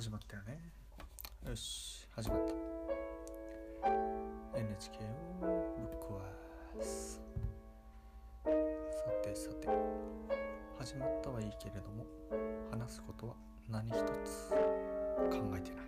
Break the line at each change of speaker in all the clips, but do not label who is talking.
始まったよね。よし始まった。NHK をぶっ壊すさてさて始まったはいいけれども話すことは何一つ考えてない。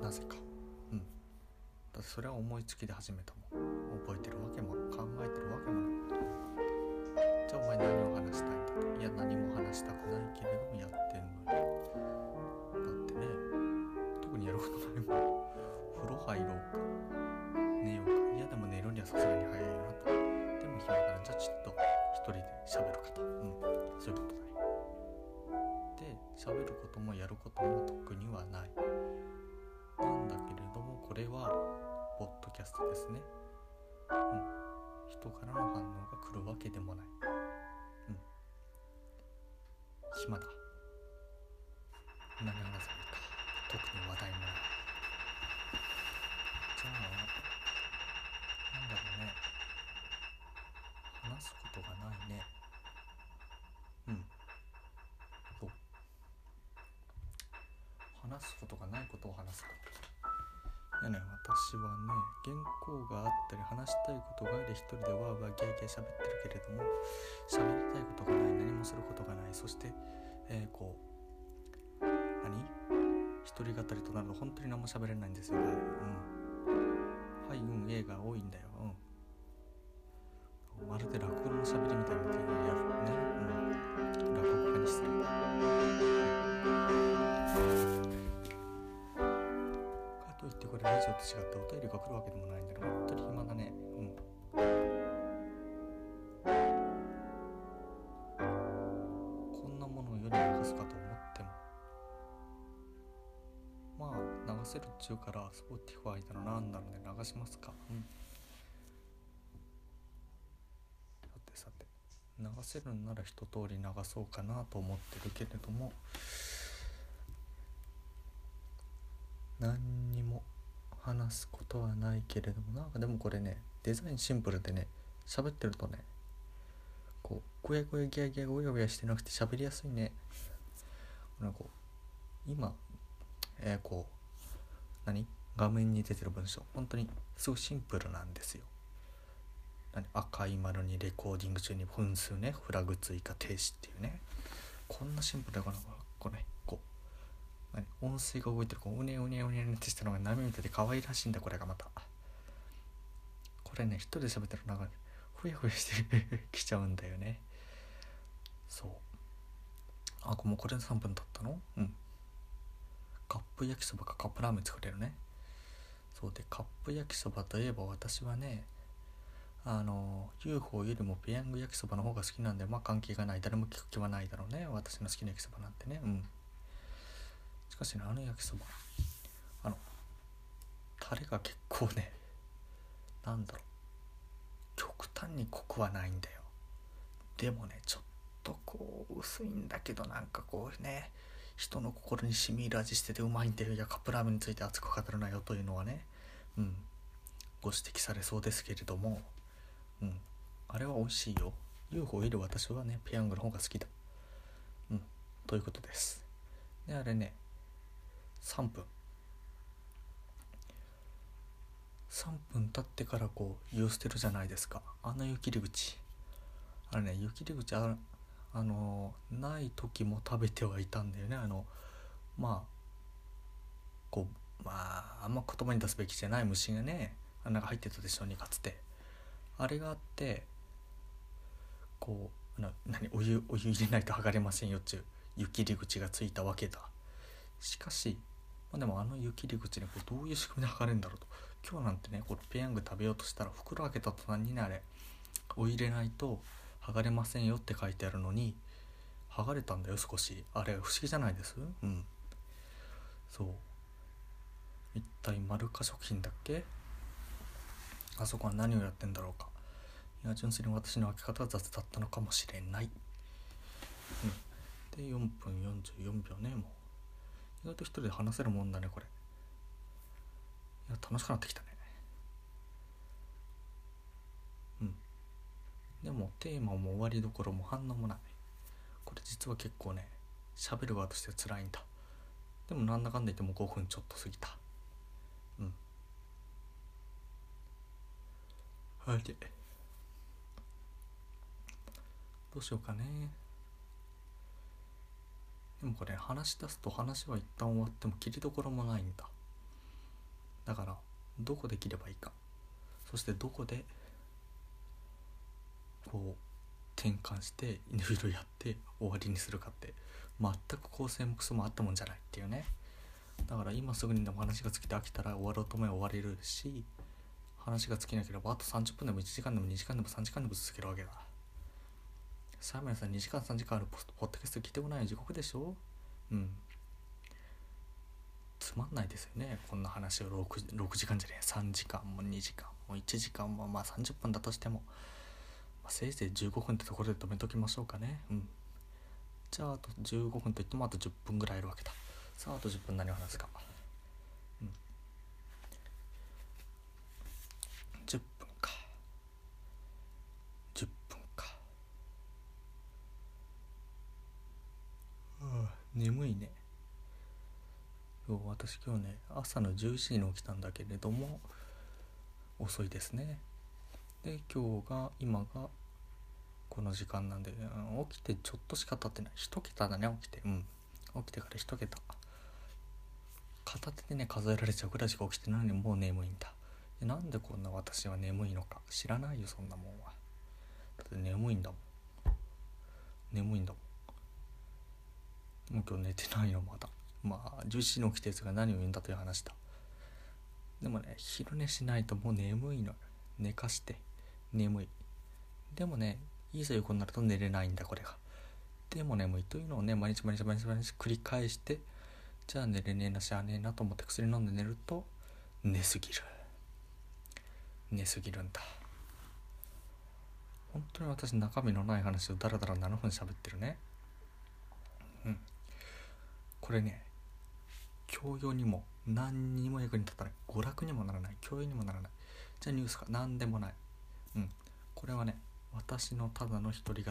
なぜか。うん。だってそれは思いつきで始めたもん。覚えてるわけも考えてるわけもない。じゃあお前何を話したいんだいや何も話したくないけれどもやっ入ろうか。寝ようか。いやでも寝るにはさすがに早いなとでも暇だなじゃあちょっと一人で喋るかと。うん。そういうことだね。で喋ることもやることも特にはない。なんだけれどもこれはポッドキャストですね。うん。人からの反応が来るわけでもない。うん。暇だ。話すことがないことを話すか。いやね私はね原稿があったり話したいことがあり一人でわーわーギャーギャー喋ってるけれども喋りたいことがない何もすることがない。そして、えー、こう何？一人語りとなると本当に何も喋れないんですよ。うん。はいうん映画多いんだよ。うん。まるで落語の喋りみたいなラジオと違ってお便りが来るわけでもないんだけど本当に暇だね。うん。こんなものを世に流すかと思ってもまあ流せるっちゅうから Spotify だのなんだろうね流しますか。うん。さてさて流せるんなら一通り流そうかなと思ってるけれども何にも話すことはないけれどもなんかでもこれねデザインシンプルでね喋ってるとねこうゴヤゴヤギャギャゴヤゴヤしてなくて喋りやすいね。なんかこう今えー、こう何？画面に出てる文章。本当にすごいシンプルなんですよ。何？赤い丸にレコーディング中に分数ねフラグ追加停止っていうね。こんなシンプルだからこうねこう音声が動いてる。こううねうねうねうねってしたのが波みたいで可愛らしいんだこれがまた。これね一人で喋ってる中でふやふやしてきちゃうんだよね。そう。あもうこれで3分経ったの？うん。カップ焼きそばかカップラーメン作れるね。そう。でカップ焼きそばといえば私はねあの UFO よりもペヤング焼きそばの方が好きなんでまあ関係がない。誰も聞く気はないだろうね。私の好きな焼きそばなんてね。うん。かしねあの焼きそば。あのタレが結構ねなんだろう。極端に濃くはないんだよ。でもねちょっとこう薄いんだけどなんかこうね人の心に染み入る味しててうまいんだよ。いやカップラーメンについて熱く語るなよというのはね。うん。ご指摘されそうですけれども。うん。あれは美味しいよ。UFO より私はねペヤングの方が好きだ。うん。ということです。であれね3分。3分経ってからこう湯を捨てるじゃないですか。あの湯切り口。あれね湯切り口ああのない時も食べてはいたんだよね。あのまあこうまああんま言葉に出すべきじゃない虫がね穴が入ってたでしょうにかつて。あれがあってこうな何お湯お湯入れないと剥がれませんよっちゅう湯切り口がついたわけだ。しかし、まあ、でもあの湯切り口にこうどういう仕組みで剥がれるんだろうと。今日なんてねこれペヤング食べようとしたら袋開けた途端にねあれお入れないと剥がれませんよって書いてあるのに剥がれたんだよ少し。あれ不思議じゃないです？うん。そう。一体マルカ食品だっけ？あそこは何をやってんだろうか。いや純粋に私の開け方は雑だったのかもしれない、うん、で4分44秒ねもう。意外と一人で話せるもんだねこれ。いや楽しくなってきたね。うん。でもテーマも終わりどころも反応もない。これ実は結構ね喋る側として辛いんだ。でもなんだかんだ言っても5分ちょっと過ぎた。うん。はい。でどうしようかね。でもこれ話し出すと話は一旦終わっても切りどころもないんだ。だからどこで切ればいいか。そしてどこでこう転換していろいろやって終わりにするかって。全く構成もクソもあったもんじゃないっていうね。だから今すぐにでも話が尽きて飽きたら終わろうと思えば終われるし話が尽きなければあと30分でも1時間でも2時間でも3時間でも続けるわけだ。サーメンさん2時間3時間あるポッドキャスト聞いてもない時刻でしょ？うん。つまんないですよね。こんな話を 6, 6時間じゃねえ3時間も2時間も。1時間もまあ30分だとしても、まあ、せいぜい15分ってところで止めときましょうかね。うん。じゃああと15分といってもあと10分ぐらいいるわけだ。さああと10分何を話すかうん10分か10分かああ眠いね今日私今日ね朝の11時に起きたんだけれども遅いですね。で今日が今がこの時間なんで、うん、起きてちょっとしか経ってない。1桁だね起きて。うん。起きてから1桁。片手でね数えられちゃうぐらいしか起きてないのにもう眠いんだ。でなんでこんな私は眠いのか。知らないよそんなもんは。だって眠いんだもん。眠いんだもん。もう今日寝てないよまだ。まあ11時に起きたやつが何を言うんだという話だ。でもね昼寝しないともう眠いの寝かして眠い。でもねいざ横になると寝れないんだこれが。でも眠い。というのをね毎日毎日毎日毎日繰り返してじゃあ寝れねえなしゃあねえなと思って薬飲んで寝ると寝すぎる。寝すぎるんだ。本当に私中身のない話をダラダラ7分喋ってるね。うん。これね教養にも何にも役に立たない。娯楽にもならない。教養にもならない。じゃあニュースか。何でもない。うん。これはね私のただの一人語り。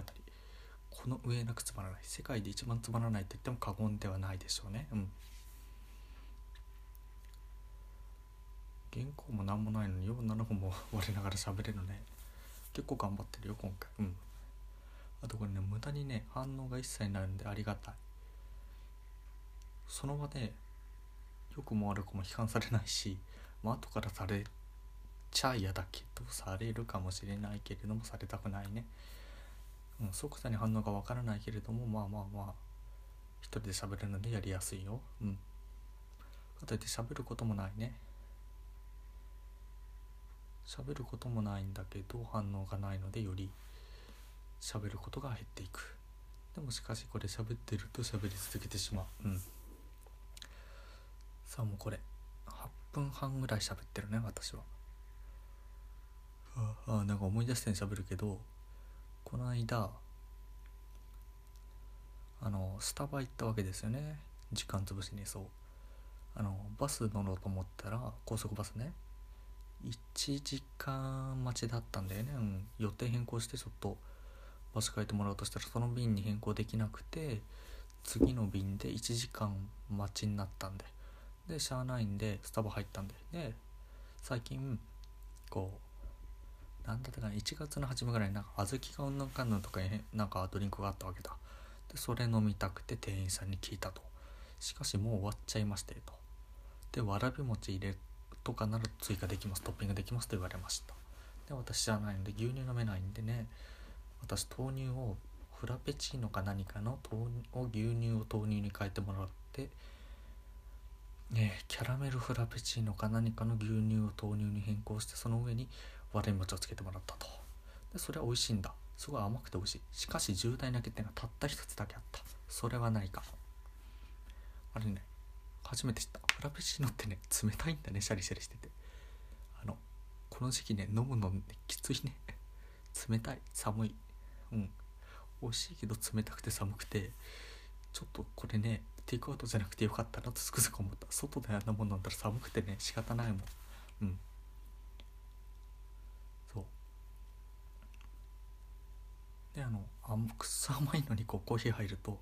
この上なくつまらない。世界で一番つまらないと言っても過言ではないでしょうね。うん。原稿も何もないのによう7本も我ながら喋れるね。結構頑張ってるよ今回。うん。あとこれね無駄にね反応が一切ないのでありがたい。その場で良くも悪くも批判されないし、まあ後からされちゃ嫌だけどされるかもしれないけれどもされたくないね、うん、即座に反応がわからないけれどもまあまあまあ一人で喋るのでやりやすいよ。うん。かといって喋ることもないね。喋ることもないんだけど反応がないのでより喋ることが減っていく。でもしかしこれ喋ってると喋り続けてしまう。うん。さあもうこれ。8分半ぐらい喋ってるね私は。ああなんか思い出してん喋るけどこの間あのスタバ行ったわけですよね。時間潰しにそう。あのバス乗ろうと思ったら高速バスね。1時間待ちだったんだよね、うん、予定変更してちょっとバス変えてもらおうとしたらその便に変更できなくて次の便で1時間待ちになったんででしゃあないんでスタバ入ったんで。で最近こうなんだったかな1月の初めぐらいになんか小豆がうんぬんかんぬんとかなんかドリンクがあったわけだ。でそれ飲みたくて店員さんに聞いたと。しかしもう終わっちゃいましてと。でわらび餅入れとかなら追加できますトッピングできますと言われました。で私じゃないので牛乳飲めないんでね。私豆乳をフラペチーノか何かの豆を牛乳を豆乳に変えてもらってねキャラメルフラペチーノか何かの牛乳を豆乳に変更してその上に割れ餅をつけてもらったと。でそれは美味しいんだ。すごい甘くて美味しい。しかし重大な欠点がたった一つだけあった。それは何か。あれね初めて知った。フラペチーノってね冷たいんだねシャリシャリしてて。あのこの時期ね飲むの、ね、きついね。冷たい寒い。うん。美味しいけど冷たくて寒くてちょっとこれねテイクアウトじゃなくてよかったなとつくづく思った。外であんなもん飲んだら寒くてね仕方ないもん。うん。そう。であのあく甘いのにこうコーヒー入ると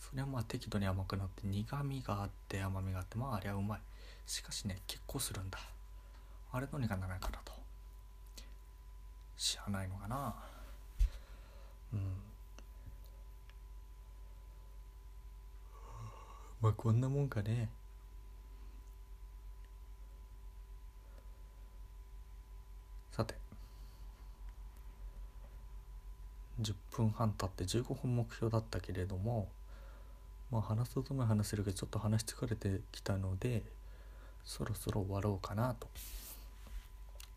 それはまあ適度に甘くなって苦みがあって甘みがあってまああれはうまい。しかしね結構するんだ。あれどうにかならないかなと。知らないのかな。うん。まあこんなもんかね。さて。10分半経って15分目標だったけれどもまあ話すとも話せるけどちょっと話し疲れてきたのでそろそろ終わろうかなと。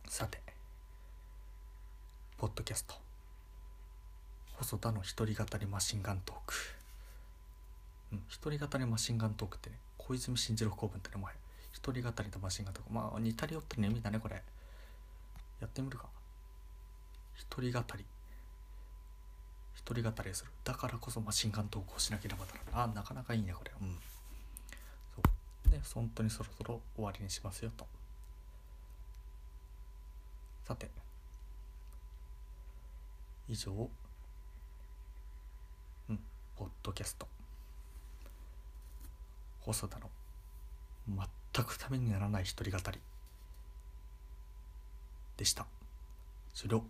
さて。ポッドキャスト。細田の一人語りマシンガントーク。うん。一人語りマシンガントークってね小泉進次郎公文って名前。一人語りとマシンガントーク。まあ似たり寄ったりの意味だねこれ。やってみるか。一人語り。一人語りする。だからこそマシンガントークをしなければならない。あなかなかいいねこれ。うん。そう。で本当にそろそろ終わりにしますよと。さて。以上。うん。ポッドキャスト。細田の全くためにならない一人語りでした。終了。